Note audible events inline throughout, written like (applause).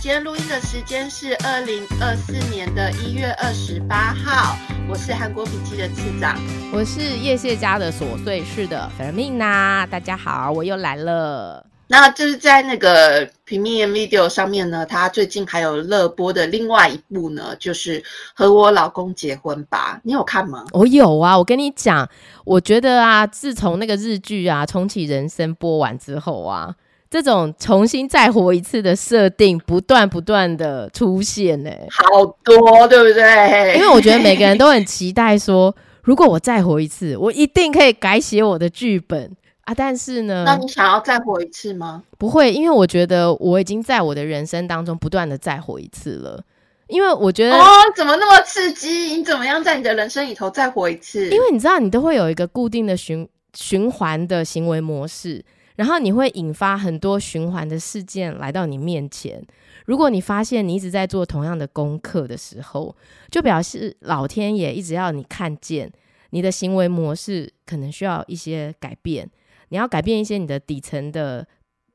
今天录音的时间是二零二四年的一月二十八号，我是韩国笔记的次长，我是叶谢家的琐碎事的粉命呐，大家好，我又来了。那就是在那个平面 video 上面呢，他最近还有热播的另外一部呢，就是和我老公结婚吧，你有看吗？我有啊，我跟你讲，我觉得啊，自从那个日剧啊《重启人生》播完之后啊。这种重新再活一次的设定，不断不断的出现，呢，好多，对不对？因为我觉得每个人都很期待说，如果我再活一次，我一定可以改写我的剧本啊！但是呢，那你想要再活一次吗？不会，因为我觉得我已经在我的人生当中不断的再活一次了。因为我觉得哦，怎么那么刺激？你怎么样在你的人生里头再活一次？因为你知道，你都会有一个固定的循循环的行为模式。然后你会引发很多循环的事件来到你面前。如果你发现你一直在做同样的功课的时候，就表示老天爷一直要你看见你的行为模式可能需要一些改变。你要改变一些你的底层的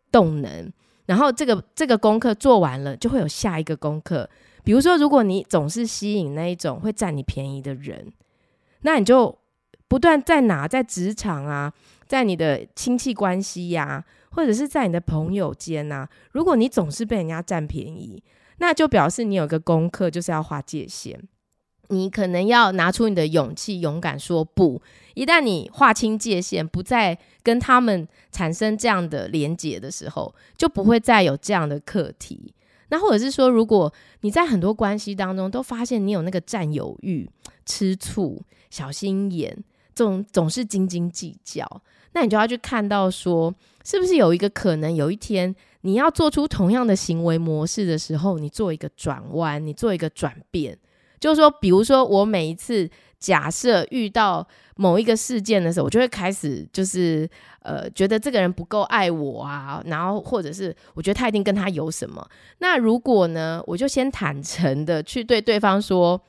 动能。然后这个这个功课做完了，就会有下一个功课。比如说，如果你总是吸引那一种会占你便宜的人，那你就不断在哪在职场啊。在你的亲戚关系呀，或者是在你的朋友间呐，如果你总是被人家占便宜，那就表示你有个功课，就是要划界限。你可能要拿出你的勇气，勇敢说不。一旦你划清界限，不再跟他们产生这样的连结的时候，就不会再有这样的课题。那或者是说，如果你在很多关系当中都发现你有那个占有欲、吃醋、小心眼，总总是斤斤计较。那你就要去看到说，是不是有一个可能，有一天你要做出同样的行为模式的时候，你做一个转弯，你做一个转变，就是说，比如说我每一次假设遇到某一个事件的时候，我就会开始就是呃，觉得这个人不够爱我啊，然后或者是我觉得他一定跟他有什么。那如果呢，我就先坦诚的去对对方说。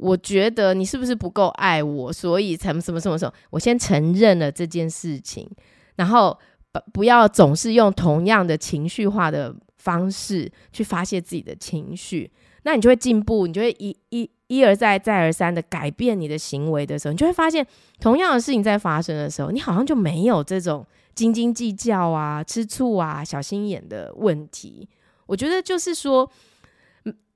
我觉得你是不是不够爱我，所以才什么什么什么？我先承认了这件事情，然后不不要总是用同样的情绪化的方式去发泄自己的情绪，那你就会进步，你就会一一一而再再而三的改变你的行为的时候，你就会发现同样的事情在发生的时候，你好像就没有这种斤斤计较啊、吃醋啊、小心眼的问题。我觉得就是说。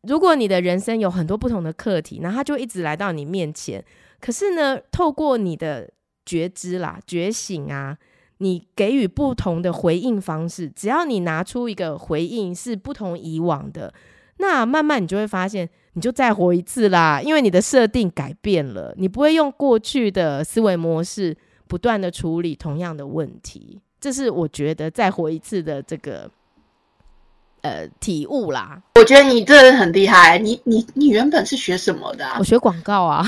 如果你的人生有很多不同的课题，那他就一直来到你面前。可是呢，透过你的觉知啦、觉醒啊，你给予不同的回应方式。只要你拿出一个回应是不同以往的，那慢慢你就会发现，你就再活一次啦。因为你的设定改变了，你不会用过去的思维模式不断的处理同样的问题。这是我觉得再活一次的这个。呃，体悟啦，我觉得你这人很厉害。你你你原本是学什么的？我学广告啊。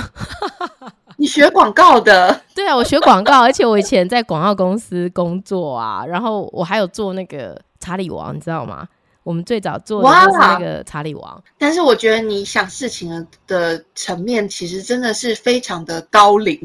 (laughs) 你学广告的？对啊，我学广告，而且我以前在广告公司工作啊，然后我还有做那个查理王，你知道吗？我们最早做的就是那个查理王，但是我觉得你想事情的层面其实真的是非常的高龄。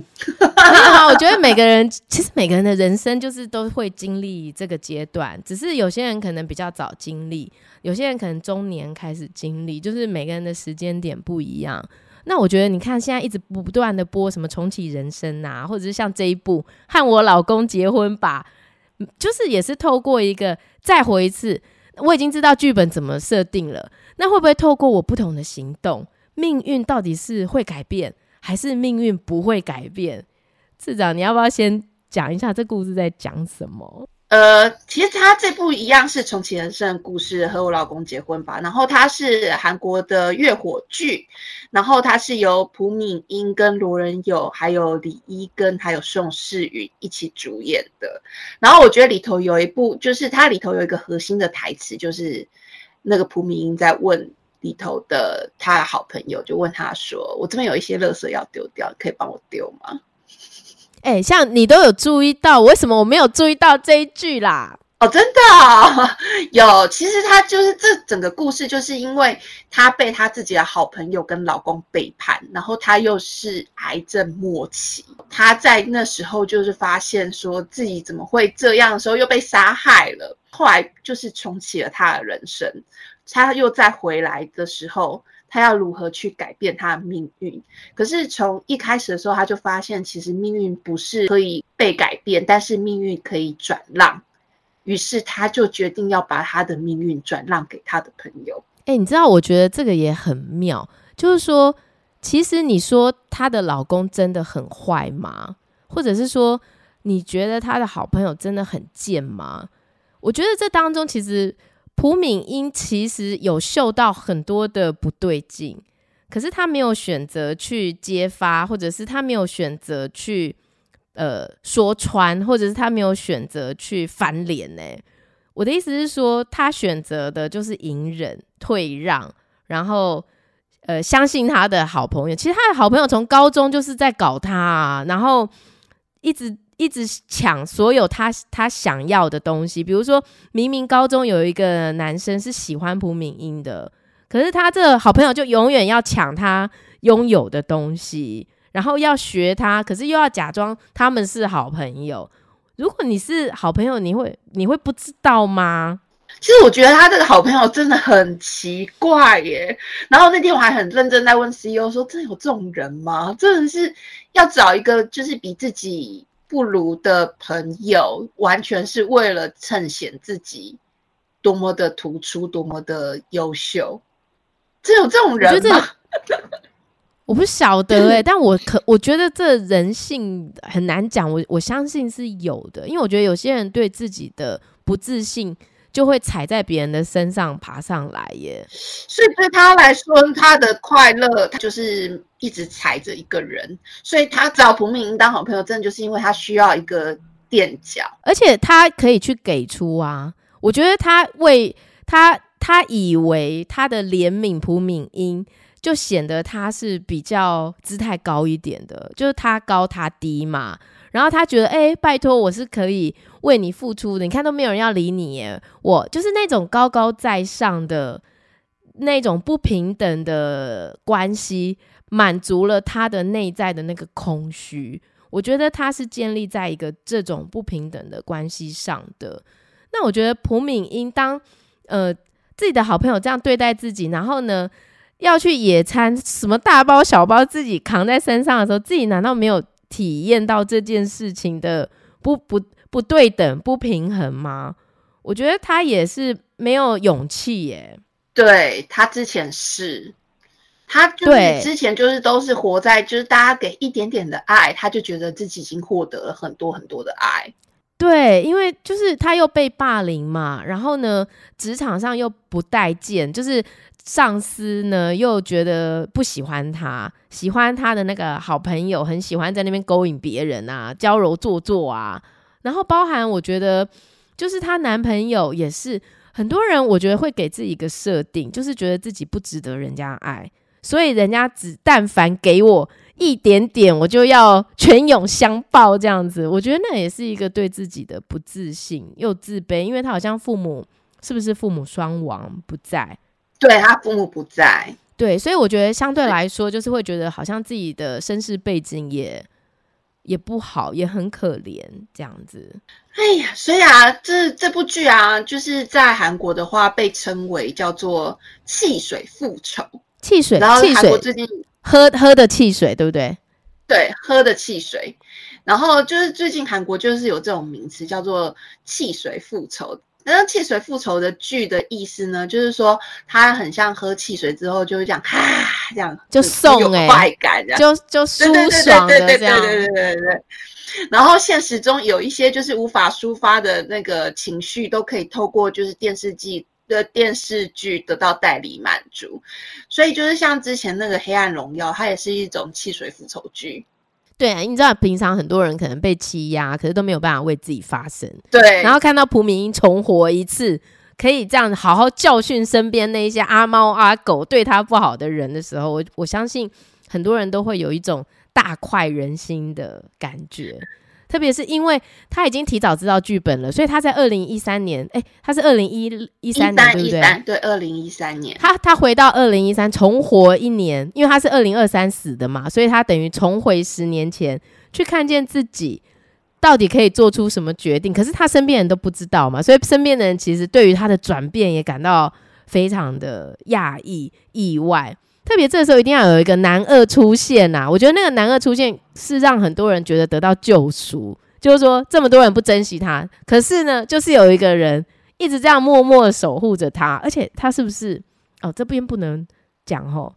我觉得每个人 (laughs) 其实每个人的人生就是都会经历这个阶段，只是有些人可能比较早经历，有些人可能中年开始经历，就是每个人的时间点不一样。那我觉得你看现在一直不断的播什么重启人生啊，或者是像这一部和我老公结婚吧，就是也是透过一个再活一次。我已经知道剧本怎么设定了，那会不会透过我不同的行动，命运到底是会改变，还是命运不会改变？次长，你要不要先讲一下这故事在讲什么？呃，其实他这部一样是重启人生故事，和我老公结婚吧。然后它是韩国的月火剧，然后它是由朴敏英跟罗仁友，还有李一根，还有宋世宇一起主演的。然后我觉得里头有一部，就是它里头有一个核心的台词，就是那个朴敏英在问里头的他的好朋友，就问他说：“我这边有一些垃圾要丢掉，可以帮我丢吗？”哎，像你都有注意到，为什么我没有注意到这一句啦？哦，真的 (laughs) 有。其实他就是这整个故事，就是因为他被他自己的好朋友跟老公背叛，然后他又是癌症末期，他在那时候就是发现说自己怎么会这样的时候又被杀害了，后来就是重启了他的人生。他又再回来的时候，他要如何去改变他的命运？可是从一开始的时候，他就发现其实命运不是可以被改变，但是命运可以转让。于是他就决定要把他的命运转让给他的朋友。哎，你知道，我觉得这个也很妙，就是说，其实你说她的老公真的很坏吗？或者是说，你觉得她的好朋友真的很贱吗？我觉得这当中其实。朴敏英其实有嗅到很多的不对劲，可是他没有选择去揭发，或者是他没有选择去呃说穿，或者是他没有选择去翻脸呢？我的意思是说，他选择的就是隐忍、退让，然后呃相信他的好朋友。其实他的好朋友从高中就是在搞他，啊，然后一直。一直抢所有他他想要的东西，比如说明明高中有一个男生是喜欢朴敏英的，可是他这好朋友就永远要抢他拥有的东西，然后要学他，可是又要假装他们是好朋友。如果你是好朋友，你会你会不知道吗？其实我觉得他这个好朋友真的很奇怪耶。然后那天我还很认真在问 CEO 说：“真有这种人吗？真的是要找一个就是比自己。”不如的朋友，完全是为了衬显自己多么的突出，多么的优秀。只有这种人吗？(laughs) 我不晓得哎，(laughs) 但我可我觉得这人性很难讲。我我相信是有的，因为我觉得有些人对自己的不自信。就会踩在别人的身上爬上来耶，所以对他来说，他的快乐他就是一直踩着一个人，所以他找蒲明英当好朋友，真的就是因为他需要一个垫脚，而且他可以去给出啊。我觉得他为他，他以为他的怜悯蒲敏英，就显得他是比较姿态高一点的，就是他高他低嘛。然后他觉得，哎，拜托，我是可以为你付出的。你看都没有人要理你，耶，我就是那种高高在上的那种不平等的关系，满足了他的内在的那个空虚。我觉得他是建立在一个这种不平等的关系上的。那我觉得朴敏英当呃自己的好朋友这样对待自己，然后呢要去野餐，什么大包小包自己扛在身上的时候，自己难道没有？体验到这件事情的不不不对等、不平衡吗？我觉得他也是没有勇气耶。对他之前是，他就是之前就是都是活在就是大家给一点点的爱，他就觉得自己已经获得了很多很多的爱。对，因为就是他又被霸凌嘛，然后呢，职场上又不待见，就是。上司呢又觉得不喜欢他，喜欢他的那个好朋友，很喜欢在那边勾引别人啊，娇柔做作啊。然后包含我觉得，就是她男朋友也是很多人，我觉得会给自己一个设定，就是觉得自己不值得人家爱，所以人家只但凡给我一点点，我就要全涌相报这样子。我觉得那也是一个对自己的不自信又自卑，因为他好像父母是不是父母双亡不在。对他父母不在，对，所以我觉得相对来说，就是会觉得好像自己的身世背景也也不好，也很可怜这样子。哎呀，所以啊，这这部剧啊，就是在韩国的话被称为叫做“汽水复仇”。汽水，然后韩国最近喝喝的汽水，对不对？对，喝的汽水。然后就是最近韩国就是有这种名词叫做“汽水复仇”。那汽水复仇的剧的意思呢，就是说它很像喝汽水之后就会这样哈这样就送哎快感，就就舒爽的这样。对对对对对。然后现实中有一些就是无法抒发的那个情绪，都可以透过就是电视剧的电视剧得到代理满足。所以就是像之前那个《黑暗荣耀》，它也是一种汽水复仇剧。对啊，你知道平常很多人可能被欺压，可是都没有办法为自己发声。对，然后看到蒲明英重活一次，可以这样好好教训身边那一些阿猫阿狗对他不好的人的时候，我我相信很多人都会有一种大快人心的感觉。特别是因为他已经提早知道剧本了，所以他在二零一三年，哎，他是二零一一三年，对不对？对，二零一三年，他他回到二零一三重活一年，因为他是二零二三死的嘛，所以他等于重回十年前去看见自己到底可以做出什么决定？可是他身边人都不知道嘛，所以身边的人其实对于他的转变也感到非常的讶异、意外。特别这时候一定要有一个男二出现呐！我觉得那个男二出现是让很多人觉得得到救赎，就是说这么多人不珍惜他，可是呢，就是有一个人一直这样默默的守护着他，而且他是不是？哦，这边不能讲吼。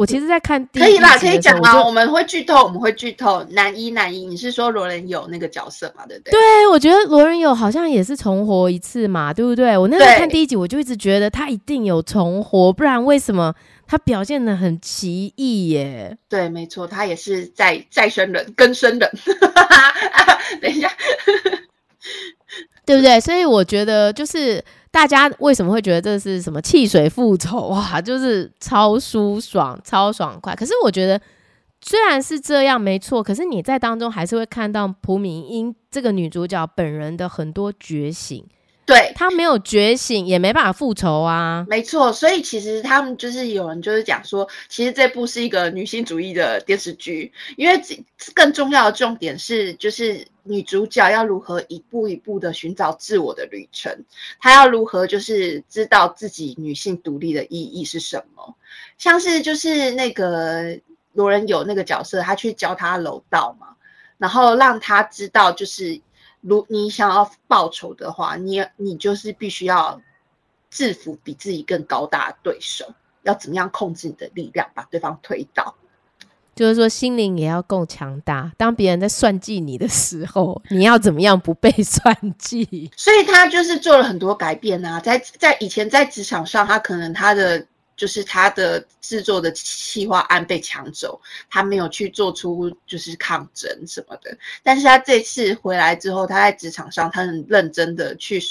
我其实，在看可以啦，可以讲啊，我们会剧透，我们会剧透。男一，男一，你是说罗仁友那个角色嘛？对不对？对，我觉得罗仁友好像也是重活一次嘛，对不对？我那时候看第一集，我就一直觉得他一定有重活，不然为什么他表现的很奇异耶？对，没错，他也是再再生人，更生人。(laughs) 等一下，(laughs) 对不对？所以我觉得就是。大家为什么会觉得这是什么汽水复仇 (laughs) 哇？就是超舒爽、超爽快。可是我觉得虽然是这样没错，可是你在当中还是会看到蒲敏英这个女主角本人的很多觉醒。对她没有觉醒，也没办法复仇啊。没错，所以其实他们就是有人就是讲说，其实这部是一个女性主义的电视剧，因为更重要的重点是就是。女主角要如何一步一步的寻找自我的旅程？她要如何就是知道自己女性独立的意义是什么？像是就是那个罗仁有那个角色，他去教她柔道嘛，然后让她知道，就是如你想要报仇的话，你你就是必须要制服比自己更高大的对手，要怎么样控制你的力量，把对方推倒。就是说，心灵也要够强大。当别人在算计你的时候，你要怎么样不被 (laughs) 算计？所以他就是做了很多改变啊。在在以前在职场上，他可能他的就是他的制作的企划案被抢走，他没有去做出就是抗争什么的。但是他这次回来之后，他在职场上，他很认真的去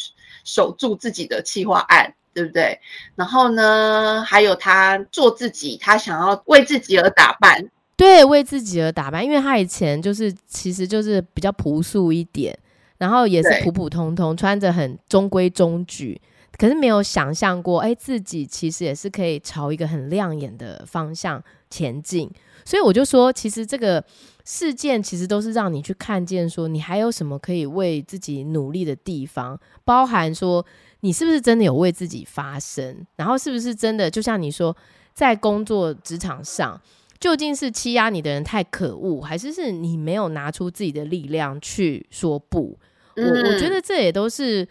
守住自己的企划案，对不对？然后呢，还有他做自己，他想要为自己而打扮。对，为自己而打扮，因为他以前就是，其实就是比较朴素一点，然后也是普普通通，穿着很中规中矩，可是没有想象过，哎，自己其实也是可以朝一个很亮眼的方向前进。所以我就说，其实这个事件其实都是让你去看见，说你还有什么可以为自己努力的地方，包含说你是不是真的有为自己发声，然后是不是真的就像你说，在工作职场上。究竟是欺压你的人太可恶，还是是你没有拿出自己的力量去说不？我我觉得这也都是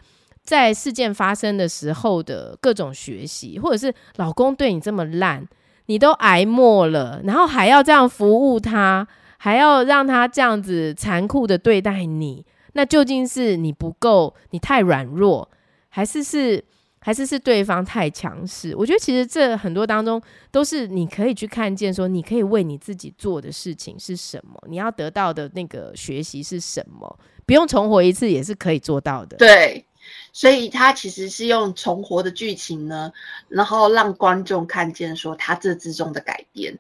在事件发生的时候的各种学习，或者是老公对你这么烂，你都挨默了，然后还要这样服务他，还要让他这样子残酷的对待你，那究竟是你不够，你太软弱，还是是？还是是对方太强势？我觉得其实这很多当中都是你可以去看见，说你可以为你自己做的事情是什么，你要得到的那个学习是什么，不用重活一次也是可以做到的。对，所以他其实是用重活的剧情呢，然后让观众看见说他这之中的改变。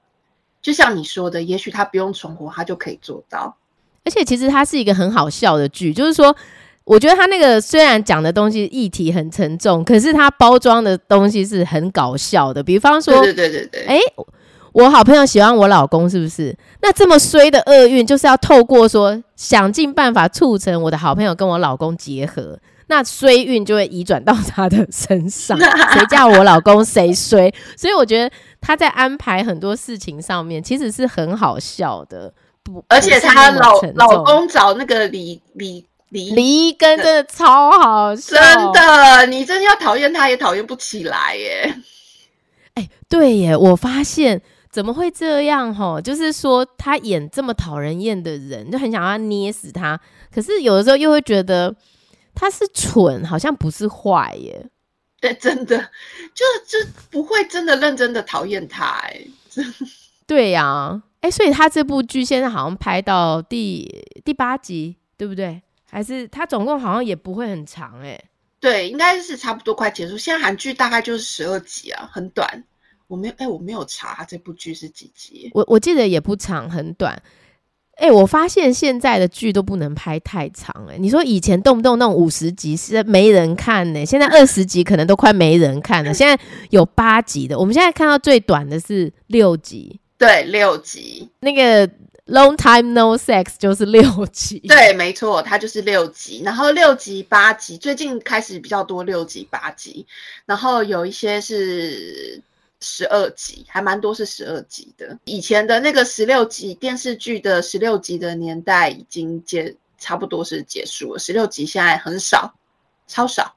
就像你说的，也许他不用重活，他就可以做到。而且其实它是一个很好笑的剧，就是说。我觉得他那个虽然讲的东西议题很沉重，可是他包装的东西是很搞笑的。比方说，对对对对，哎，我好朋友喜欢我老公，是不是？那这么衰的厄运，就是要透过说想尽办法促成我的好朋友跟我老公结合，那衰运就会移转到他的身上。(laughs) 谁叫我老公谁衰？所以我觉得他在安排很多事情上面其实是很好笑的。不，而且他老老公找那个李李。离离根真的超好笑，真的，你真的要讨厌他也讨厌不起来耶。哎，对耶，我发现怎么会这样哈？就是说他演这么讨人厌的人，就很想要捏死他，可是有的时候又会觉得他是蠢，好像不是坏耶。(laughs) 对，真的，就就不会真的认真的讨厌他哎。(laughs) 对呀，哎，所以他这部剧现在好像拍到第第八集，对不对？还是他总共好像也不会很长哎，对，应该是差不多快结束。现在韩剧大概就是十二集啊，很短。我没有哎，我没有查这部剧是几集。我我记得也不长，很短。哎，我发现现在的剧都不能拍太长哎。你说以前动不动那种五十集是没人看呢，现在二十集可能都快没人看了。(laughs) 现在有八集的，我们现在看到最短的是六集，对，六集那个。Long Time No Sex 就是六集，对，没错，它就是六集，然后六集、八集，最近开始比较多六集、八集，然后有一些是十二集，还蛮多是十二集的。以前的那个十六集电视剧的十六集的年代已经结，差不多是结束了。十六集现在很少，超少。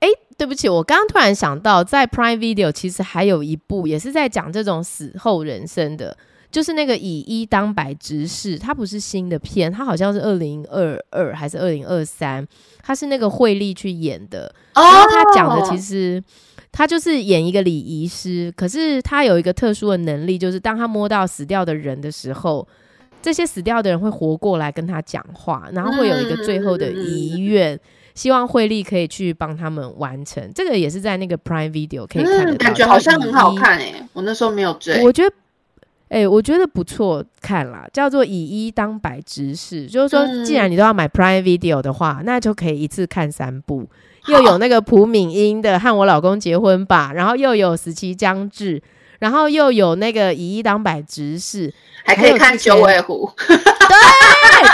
哎，对不起，我刚刚突然想到，在 Prime Video 其实还有一部也是在讲这种死后人生的。就是那个以一当百执事，它不是新的片，它好像是二零二二还是二零二三，它是那个惠利去演的。然后他讲的其实他就是演一个礼仪师，可是他有一个特殊的能力，就是当他摸到死掉的人的时候，这些死掉的人会活过来跟他讲话，然后会有一个最后的遗愿，希望惠利可以去帮他们完成。这个也是在那个 (laughs) Prime Video 可以看得到，感觉好像很好看诶，我那时候没有追，我觉得。哎，我觉得不错看啦，叫做以一当百执事，就是说，既然你都要买 Prime Video 的话，那就可以一次看三部，又有那个朴敏英的《和我老公结婚吧》，然后又有死期将至，然后又有那个以一当百执事，还可以看九尾狐，(laughs) 对，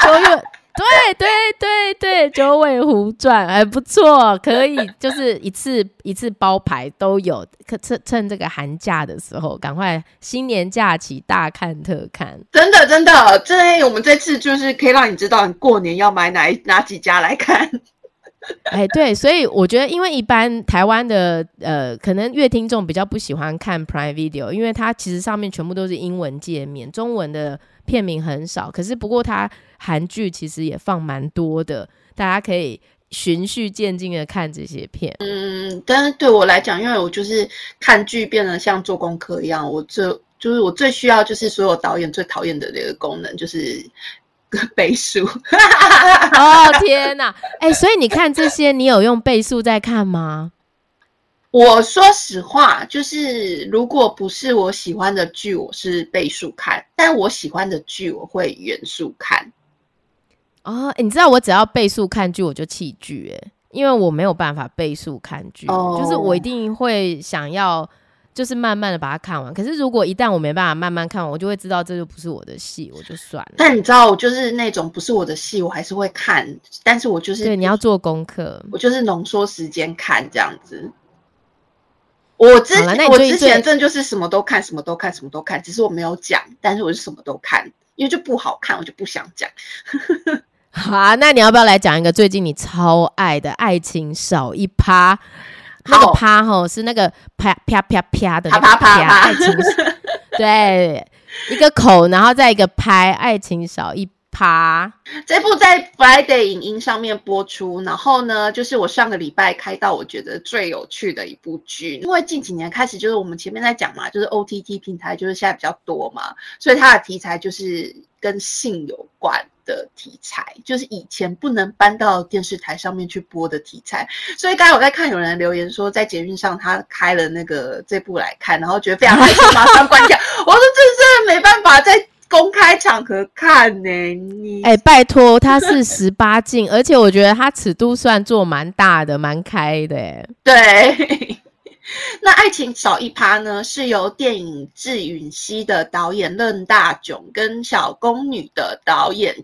九月。对对对对，《九尾狐传》还不错，可以就是一次一次包牌都有，可趁趁这个寒假的时候，赶快新年假期大看特看。真的真的，这我们这次就是可以让你知道，你过年要买哪哪几家来看。(laughs) 哎，对，所以我觉得，因为一般台湾的呃，可能乐听众比较不喜欢看 Prime Video，因为它其实上面全部都是英文界面，中文的片名很少。可是不过它韩剧其实也放蛮多的，大家可以循序渐进的看这些片。嗯，但是对我来讲，因为我就是看剧变得像做功课一样，我这就是我最需要就是所有导演最讨厌的那个功能，就是。(laughs) 倍数 (laughs) 哦天哪！哎，所以你看这些，你有用倍数在看吗？我说实话，就是如果不是我喜欢的剧，我是倍数看；但我喜欢的剧，我会原数看。哦，你知道我只要倍数看剧，我就弃剧哎，因为我没有办法倍数看剧，就是我一定会想要。就是慢慢的把它看完，可是如果一旦我没办法慢慢看完，我就会知道这就不是我的戏，我就算了。但你知道，我就是那种不是我的戏，我还是会看，但是我就是对你要做功课，我就是浓缩时间看这样子。我之我之前真的就是什么都看，什么都看，什么都看，只是我没有讲，但是我是什么都看，因为就不好看，我就不想讲。(laughs) 好啊，那你要不要来讲一个最近你超爱的爱情少一趴？那个啪吼是那个啪啪啪啪的啪啪啪爱情 (laughs) 对一个口，然后再一个拍，爱情少一趴。这部在 Friday 影音上面播出，然后呢，就是我上个礼拜开到我觉得最有趣的一部剧，因为近几年开始就是我们前面在讲嘛，就是 OTT 平台就是现在比较多嘛，所以它的题材就是跟性有关。的题材就是以前不能搬到电视台上面去播的题材，所以刚才我在看有人留言说，在捷运上他开了那个这部来看，然后觉得非常害羞，马上关掉。我说这真的没办法在公开场合看呢。你哎，拜托，他是十八禁，而且我觉得他尺度算做蛮大的，蛮开的。对。那爱情少一趴呢？是由电影《智允熙》的导演任大炯跟《小宫女》的导演。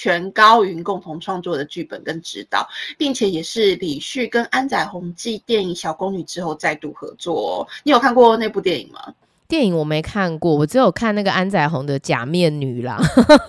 全高云共同创作的剧本跟指导，并且也是李旭跟安宰弘继电影《小宫女》之后再度合作。你有看过那部电影吗？电影我没看过，我只有看那个安宰红的《假面女郎》。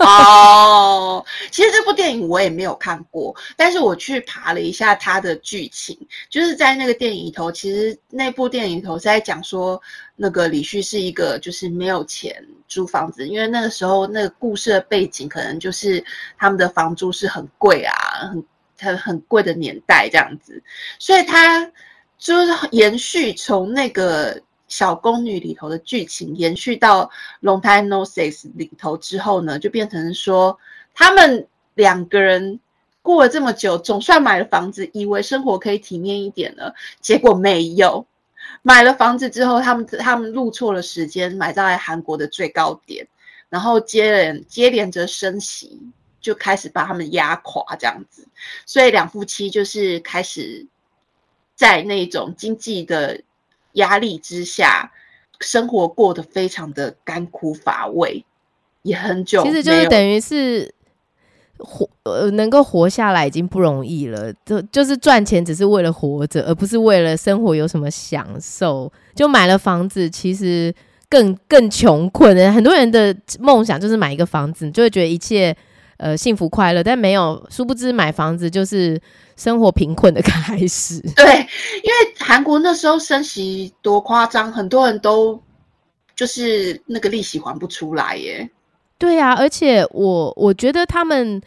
哦，其实这部电影我也没有看过，但是我去爬了一下它的剧情，就是在那个电影里头，其实那部电影里头是在讲说，那个李旭是一个就是没有钱租房子，因为那个时候那个故事的背景可能就是他们的房租是很贵啊，很很很贵的年代这样子，所以他就是延续从那个。小宫女里头的剧情延续到《Long Time No Sex》里头之后呢，就变成说他们两个人过了这么久，总算买了房子，以为生活可以体面一点了，结果没有。买了房子之后，他们他们录错了时间，买在韩国的最高点，然后接连接连着升息，就开始把他们压垮这样子。所以两夫妻就是开始在那种经济的。压力之下，生活过得非常的干枯乏味。也很久，其实就是等于是活呃能够活下来已经不容易了，就就是赚钱只是为了活着，而不是为了生活有什么享受。就买了房子，其实更更穷困的很多人的梦想就是买一个房子，就会觉得一切呃幸福快乐，但没有殊不知买房子就是生活贫困的开始。(laughs) 对，因为韩国那时候升息多夸张，很多人都就是那个利息还不出来耶。对啊，而且我我觉得他们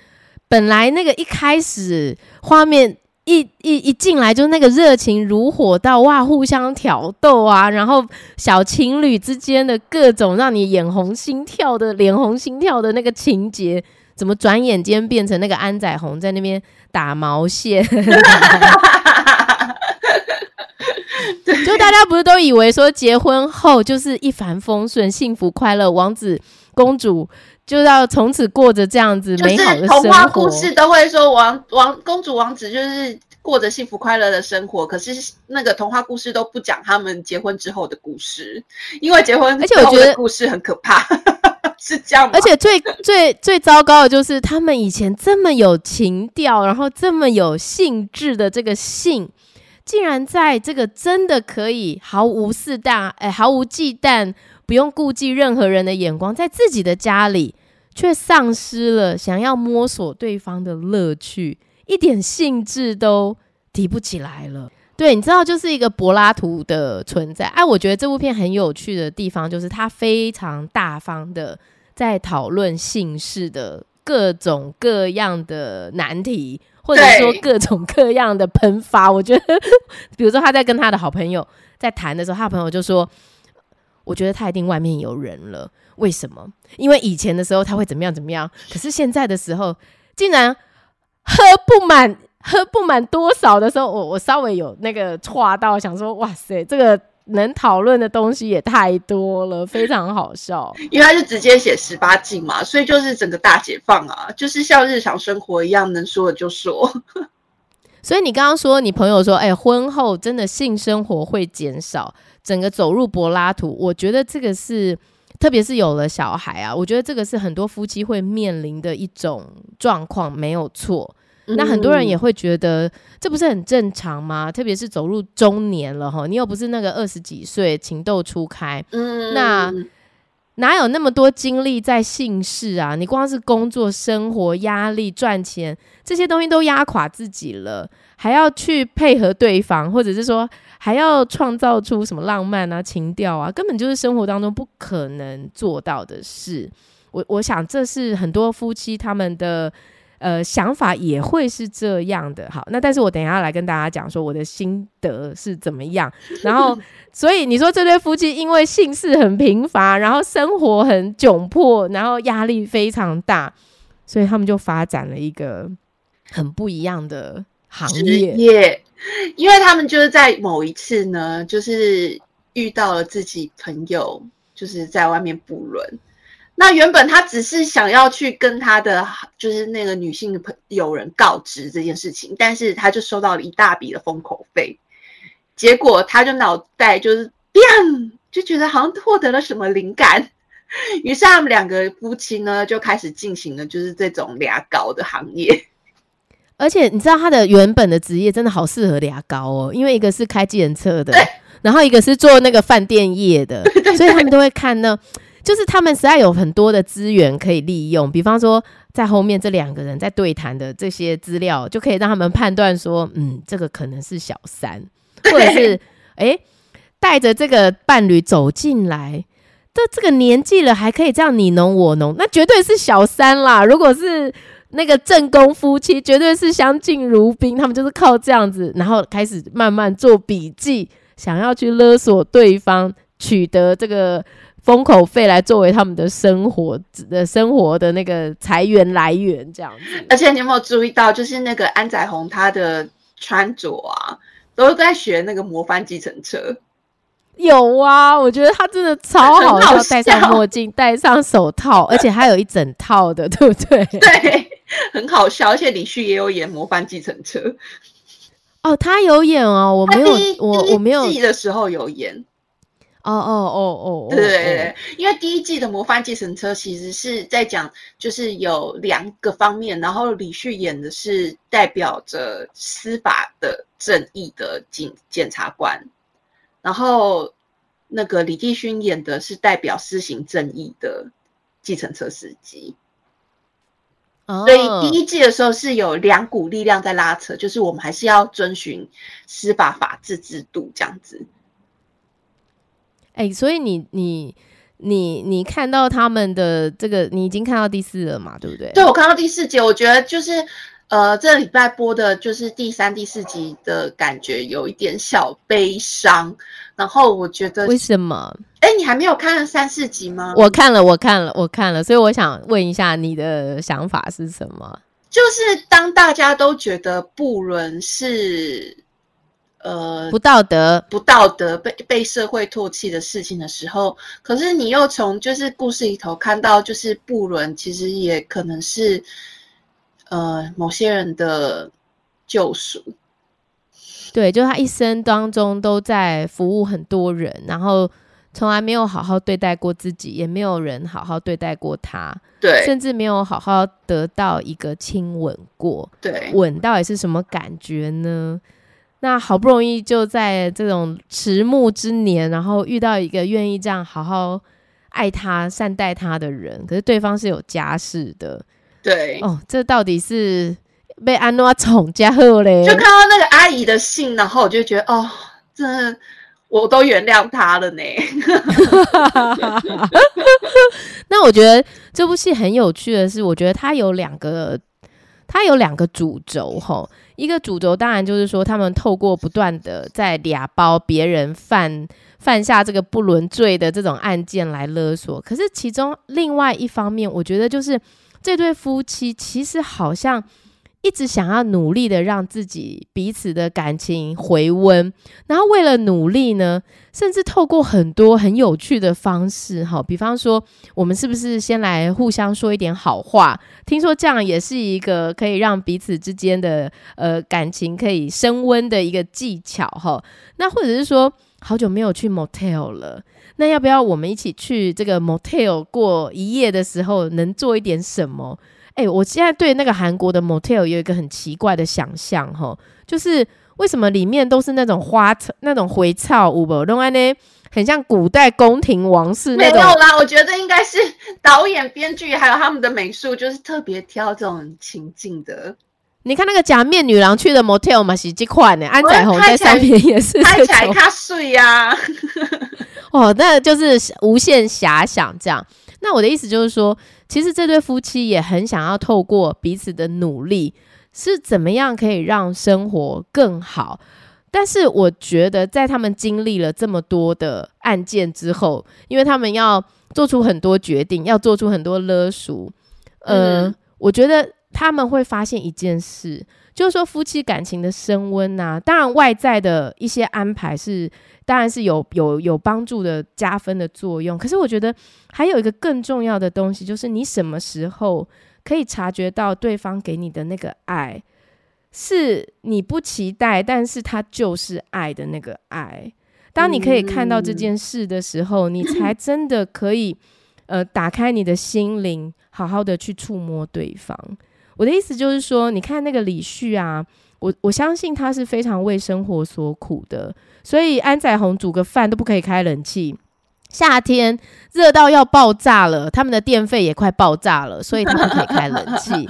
本来那个一开始画面一一一进来就那个热情如火到哇，互相挑逗啊，然后小情侣之间的各种让你眼红心跳的脸红心跳的那个情节，怎么转眼间变成那个安宰红在那边打毛线？(laughs) 就大家不是都以为说结婚后就是一帆风顺、幸福快乐，王子。公主就要从此过着这样子美好的生活。童话故事都会说王王公主王子就是过着幸福快乐的生活，可是那个童话故事都不讲他们结婚之后的故事，因为结婚而且我觉得故事很可怕，是这样。而且最最最糟糕的就是他们以前这么有情调，然后这么有兴致的这个性，竟然在这个真的可以毫无四大哎毫无忌惮。不用顾忌任何人的眼光，在自己的家里却丧失了想要摸索对方的乐趣，一点兴致都提不起来了。对，你知道，就是一个柏拉图的存在。哎，我觉得这部片很有趣的地方，就是他非常大方的在讨论姓氏的各种各样的难题，或者说各种各样的喷发。我觉得，(laughs) 比如说他在跟他的好朋友在谈的时候，他的朋友就说。我觉得他一定外面有人了，为什么？因为以前的时候他会怎么样怎么样，可是现在的时候竟然喝不满，喝不满多少的时候，我我稍微有那个岔到，想说哇塞，这个能讨论的东西也太多了，非常好笑。(laughs) 因为他是直接写十八禁嘛，所以就是整个大解放啊，就是像日常生活一样，能说的就说。(laughs) 所以你刚刚说你朋友说，哎，婚后真的性生活会减少。整个走入柏拉图，我觉得这个是，特别是有了小孩啊，我觉得这个是很多夫妻会面临的一种状况，没有错。那很多人也会觉得这不是很正常吗？特别是走入中年了哈，你又不是那个二十几岁情窦初开，那哪有那么多精力在性事啊？你光是工作、生活压力、赚钱这些东西都压垮自己了，还要去配合对方，或者是说。还要创造出什么浪漫啊、情调啊，根本就是生活当中不可能做到的事。我我想这是很多夫妻他们的呃想法也会是这样的。好，那但是我等一下来跟大家讲说我的心得是怎么样。然后，(laughs) 所以你说这对夫妻因为姓氏很贫乏，然后生活很窘迫，然后压力非常大，所以他们就发展了一个很不一样的行业。因为他们就是在某一次呢，就是遇到了自己朋友，就是在外面不伦。那原本他只是想要去跟他的就是那个女性的朋友人告知这件事情，但是他就收到了一大笔的封口费。结果他就脑袋就是变，就觉得好像获得了什么灵感，于是他们两个夫妻呢就开始进行了就是这种俩搞的行业。而且你知道他的原本的职业真的好适合俩高哦，因为一个是开计程车的，然后一个是做那个饭店业的，所以他们都会看呢，就是他们实在有很多的资源可以利用，比方说在后面这两个人在对谈的这些资料，就可以让他们判断说，嗯，这个可能是小三，(laughs) 或者是哎带着这个伴侣走进来，都这个年纪了还可以这样你侬我侬，那绝对是小三啦。如果是那个正宫夫妻绝对是相敬如宾，他们就是靠这样子，然后开始慢慢做笔记，想要去勒索对方，取得这个封口费来作为他们的生活的生活的那个财源来源，这样子。而且你有没有注意到，就是那个安宰红他的穿着啊，都在学那个模范计程车。有啊，我觉得他真的超好笑，戴上墨镜，(laughs) 戴上手套，而且还有一整套的，对不对？对。很好笑，而且李旭也有演《模范计程车》哦，他有演哦，我没有，我我没有记的时候有演哦哦哦哦，对对对，因为第一季的《模范计程车》其实是在讲，就是有两个方面，然后李旭演的是代表着司法的正义的检检察官，然后那个李帝勋演的是代表施行正义的计程车司机。所以第一季的时候是有两股力量在拉扯，就是我们还是要遵循司法法治制度这样子。哎，所以你你你你看到他们的这个，你已经看到第四了嘛？对不对？对，我看到第四集，我觉得就是呃，这礼拜播的就是第三、第四集的感觉有一点小悲伤。然后我觉得为什么？哎，你还没有看三四集吗？我看了，我看了，我看了。所以我想问一下，你的想法是什么？就是当大家都觉得布伦是。呃，不道德，不道德，被被社会唾弃的事情的时候，可是你又从就是故事里头看到，就是布伦其实也可能是，呃，某些人的救赎。对，就他一生当中都在服务很多人，然后从来没有好好对待过自己，也没有人好好对待过他，对，甚至没有好好得到一个亲吻过，对，吻到底是什么感觉呢？那好不容易就在这种迟暮之年，然后遇到一个愿意这样好好爱他、善待他的人，可是对方是有家室的。对，哦，这到底是被安诺宠家后嘞？就看到那个阿姨的信，然后我就觉得，哦，这我都原谅他了呢。(laughs) (laughs) 那我觉得这部戏很有趣的是，我觉得它有两个，它有两个主轴，吼。一个主轴当然就是说，他们透过不断的在俩包别人犯犯下这个不伦罪的这种案件来勒索。可是其中另外一方面，我觉得就是这对夫妻其实好像。一直想要努力的让自己彼此的感情回温，然后为了努力呢，甚至透过很多很有趣的方式，哈，比方说，我们是不是先来互相说一点好话？听说这样也是一个可以让彼此之间的呃感情可以升温的一个技巧，哈。那或者是说，好久没有去 motel 了，那要不要我们一起去这个 motel 过一夜的时候，能做一点什么？哎，我现在对那个韩国的 motel 有一个很奇怪的想象哈，就是为什么里面都是那种花草、那种回草屋不？另外呢，很像古代宫廷王室那种。没有啦，我觉得应该是 (laughs) 导演、编剧还有他们的美术，就是特别挑这种情境的。你看那个假面女郎去的 motel 嘛，是这款呢？安宰红在上面也是拍起来他睡呀。哦，那就是无限遐想这样。那我的意思就是说。其实这对夫妻也很想要透过彼此的努力，是怎么样可以让生活更好。但是我觉得，在他们经历了这么多的案件之后，因为他们要做出很多决定，要做出很多勒索，呃，我觉得他们会发现一件事。就是说，夫妻感情的升温呐，当然外在的一些安排是，当然是有有有帮助的加分的作用。可是我觉得还有一个更重要的东西，就是你什么时候可以察觉到对方给你的那个爱，是你不期待，但是他就是爱的那个爱。当你可以看到这件事的时候，你才真的可以呃打开你的心灵，好好的去触摸对方。我的意思就是说，你看那个李旭啊，我我相信他是非常为生活所苦的，所以安宰红煮个饭都不可以开冷气，夏天热到要爆炸了，他们的电费也快爆炸了，所以他不可以开冷气。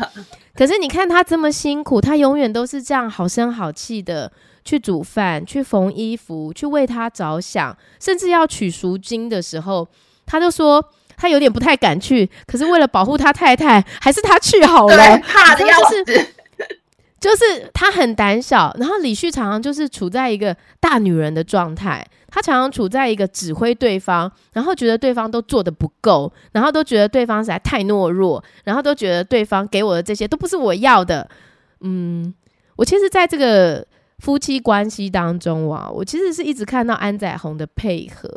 可是你看他这么辛苦，他永远都是这样好声好气的去煮饭、去缝衣服、去为他着想，甚至要取赎金的时候，他就说。他有点不太敢去，可是为了保护他太太，还是他去好了。怕的要死，(laughs) 就是他很胆小。然后李旭常常就是处在一个大女人的状态，他常常处在一个指挥对方，然后觉得对方都做的不够，然后都觉得对方实在太懦弱，然后都觉得对方给我的这些都不是我要的。嗯，我其实在这个夫妻关系当中啊，我其实是一直看到安宰红的配合，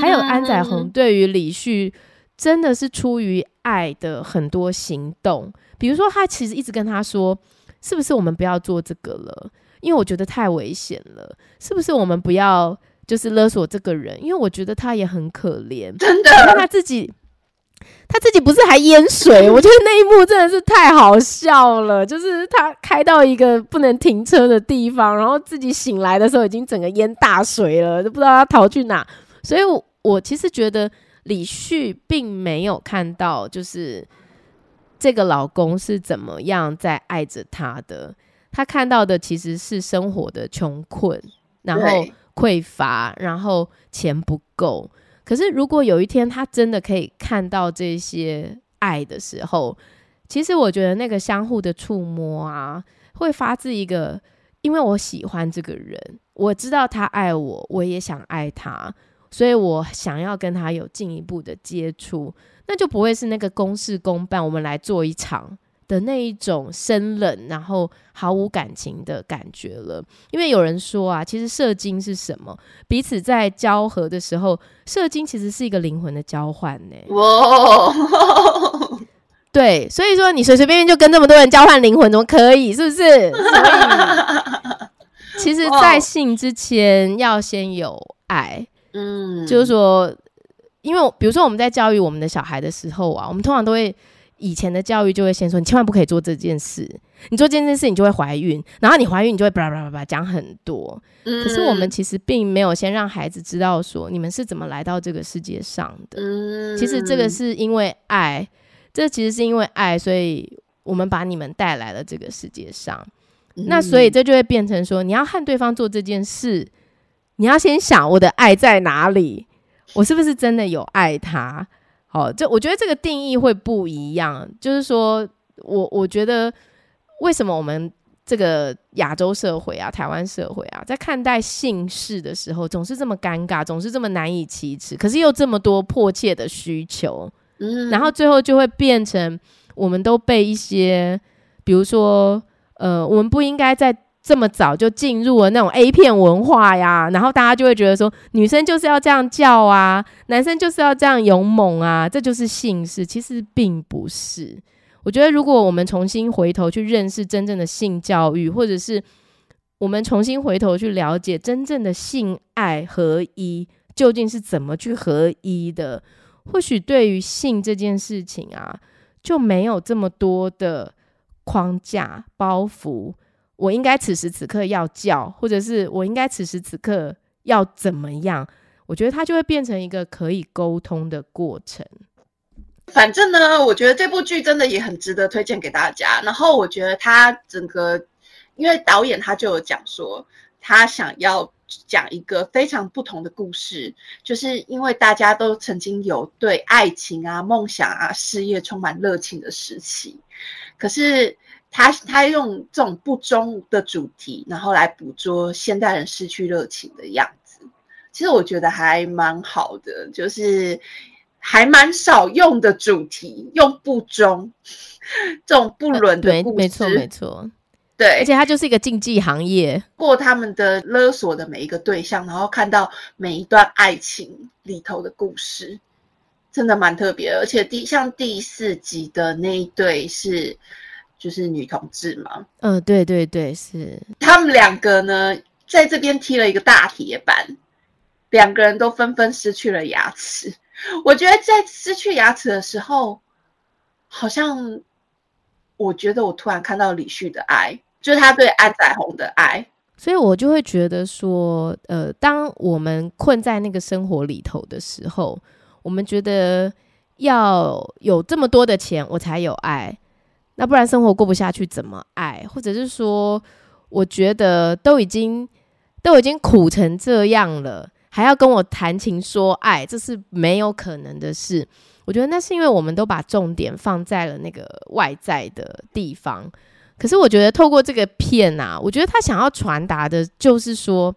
还有安宰红对于李旭。真的是出于爱的很多行动，比如说他其实一直跟他说：“是不是我们不要做这个了？因为我觉得太危险了。是不是我们不要就是勒索这个人，因为我觉得他也很可怜，真的，他自己。他自己不是还淹水？(laughs) 我觉得那一幕真的是太好笑了。就是他开到一个不能停车的地方，然后自己醒来的时候已经整个淹大水了，都不知道他逃去哪。所以，我我其实觉得李旭并没有看到，就是这个老公是怎么样在爱着他的。他看到的其实是生活的穷困，然后匮乏，然后钱不够。可是，如果有一天他真的可以看到这些爱的时候，其实我觉得那个相互的触摸啊，会发自一个，因为我喜欢这个人，我知道他爱我，我也想爱他，所以我想要跟他有进一步的接触，那就不会是那个公事公办，我们来做一场。的那一种生冷，然后毫无感情的感觉了。因为有人说啊，其实射精是什么？彼此在交合的时候，射精其实是一个灵魂的交换呢。哇，(laughs) 对，所以说你随随便便就跟这么多人交换灵魂，怎么可以？是不是？所以，(laughs) 其实，在性之前要先有爱。嗯，就是说，因为比如说我们在教育我们的小孩的时候啊，我们通常都会。以前的教育就会先说，你千万不可以做这件事，你做这件事你就会怀孕，然后你怀孕你就会叭叭叭叭讲很多。可是我们其实并没有先让孩子知道说，你们是怎么来到这个世界上的。其实这个是因为爱，这其实是因为爱，所以我们把你们带来了这个世界上。那所以这就会变成说，你要和对方做这件事，你要先想我的爱在哪里，我是不是真的有爱他？好，这我觉得这个定义会不一样。就是说，我我觉得为什么我们这个亚洲社会啊、台湾社会啊，在看待姓氏的时候，总是这么尴尬，总是这么难以启齿，可是又这么多迫切的需求，嗯，然后最后就会变成我们都被一些，比如说，呃，我们不应该在。这么早就进入了那种 A 片文化呀，然后大家就会觉得说，女生就是要这样叫啊，男生就是要这样勇猛啊，这就是性事。其实并不是。我觉得，如果我们重新回头去认识真正的性教育，或者是我们重新回头去了解真正的性爱合一究竟是怎么去合一的，或许对于性这件事情啊，就没有这么多的框架包袱。我应该此时此刻要叫，或者是我应该此时此刻要怎么样？我觉得它就会变成一个可以沟通的过程。反正呢，我觉得这部剧真的也很值得推荐给大家。然后我觉得它整个，因为导演他就有讲说，他想要讲一个非常不同的故事，就是因为大家都曾经有对爱情啊、梦想啊、事业充满热情的时期，可是。他他用这种不忠的主题，然后来捕捉现代人失去热情的样子。其实我觉得还蛮好的，就是还蛮少用的主题，用不忠这种不伦的故事，没错没错，对，而且它就是一个竞技行业，过他们的勒索的每一个对象，然后看到每一段爱情里头的故事，真的蛮特别。而且第像第四集的那一对是。就是女同志嘛，嗯，对对对，是他们两个呢，在这边踢了一个大铁板，两个人都纷纷失去了牙齿。我觉得在失去牙齿的时候，好像我觉得我突然看到李旭的爱，就是他对安宰红的爱，所以我就会觉得说，呃，当我们困在那个生活里头的时候，我们觉得要有这么多的钱，我才有爱。那不然生活过不下去怎么爱？或者是说，我觉得都已经都已经苦成这样了，还要跟我谈情说爱，这是没有可能的事。我觉得那是因为我们都把重点放在了那个外在的地方。可是我觉得透过这个片啊，我觉得他想要传达的就是说，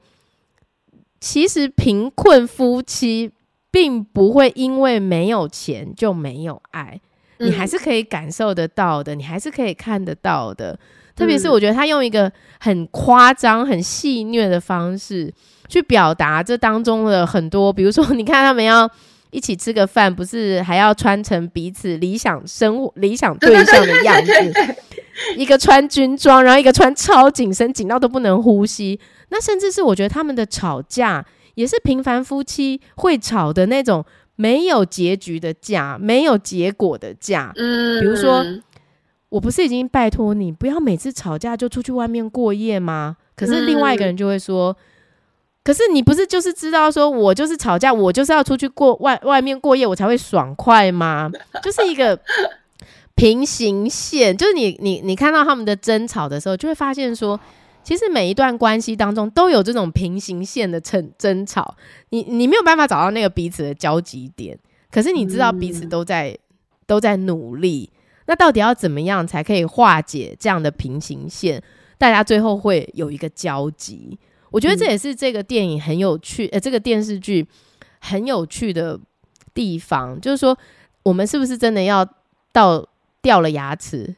其实贫困夫妻并不会因为没有钱就没有爱。你还是可以感受得到的，你还是可以看得到的。特别是我觉得他用一个很夸张、很戏谑的方式去表达这当中的很多，比如说，你看他们要一起吃个饭，不是还要穿成彼此理想生活、理想对象的样子？一个穿军装，然后一个穿超紧身，紧到都不能呼吸。那甚至是我觉得他们的吵架也是平凡夫妻会吵的那种没有结局的架，没有结果的架。嗯，比如说我不是已经拜托你不要每次吵架就出去外面过夜吗？可是另外一个人就会说，可是你不是就是知道说我就是吵架，我就是要出去过外外面过夜，我才会爽快吗？(laughs) 就是一个平行线，就是你你你看到他们的争吵的时候，就会发现说，其实每一段关系当中都有这种平行线的争争吵，你你没有办法找到那个彼此的交集点，可是你知道彼此都在、都在努力。那到底要怎么样才可以化解这样的平行线？大家最后会有一个交集。我觉得这也是这个电影很有趣，呃，这个电视剧很有趣的地方，就是说，我们是不是真的要到掉了牙齿，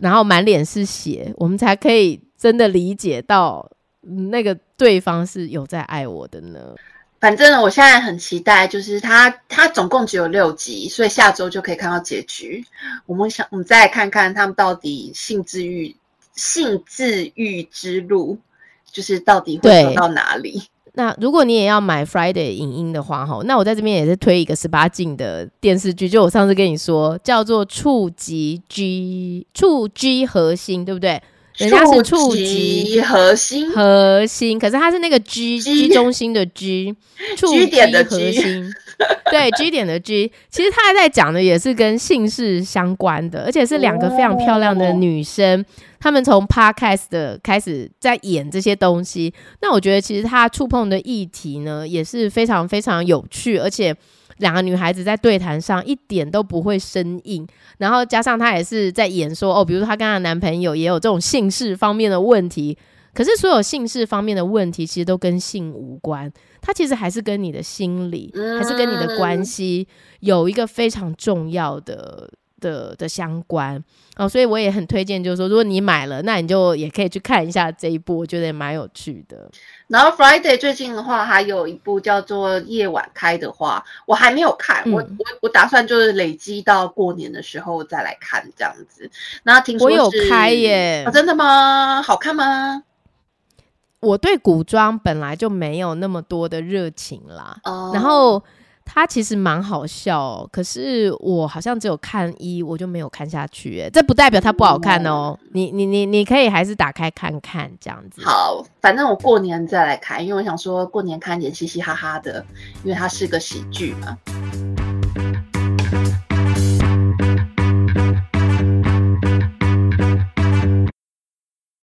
然后满脸是血，我们才可以真的理解到那个对方是有在爱我的呢？反正我现在很期待，就是它它总共只有六集，所以下周就可以看到结局。我们想，我们再看看他们到底性治愈、性治愈之路，就是到底会走到哪里。那如果你也要买 Friday 影音的话，哈，那我在这边也是推一个十八禁的电视剧，就我上次跟你说，叫做《触及 G 触 G 核心》，对不对？人家是触及核心，核心，可是它是那个 G G 中心的 G，触及点的核心，对 G 点的 G，其实他在讲的也是跟姓氏相关的，而且是两个非常漂亮的女生，她们从 Podcast 的开始在演这些东西。那我觉得其实他触碰的议题呢，也是非常非常有趣，而且。两个女孩子在对谈上一点都不会生硬，然后加上她也是在演说哦，比如说她跟她男朋友也有这种性事方面的问题，可是所有性事方面的问题其实都跟性无关，它其实还是跟你的心理，还是跟你的关系有一个非常重要的。的的相关哦，所以我也很推荐，就是说，如果你买了，那你就也可以去看一下这一部，我觉得也蛮有趣的。然后 Friday 最近的话，还有一部叫做《夜晚开的花》，我还没有看，我我我打算就是累积到过年的时候再来看这样子。那听说我有开耶，真的吗？好看吗？我对古装本来就没有那么多的热情啦，然后。它其实蛮好笑，可是我好像只有看一，我就没有看下去。哎，这不代表它不好看哦。你你你你可以还是打开看看这样子。好，反正我过年再来看，因为我想说过年看点嘻嘻哈哈的，因为它是个喜剧嘛。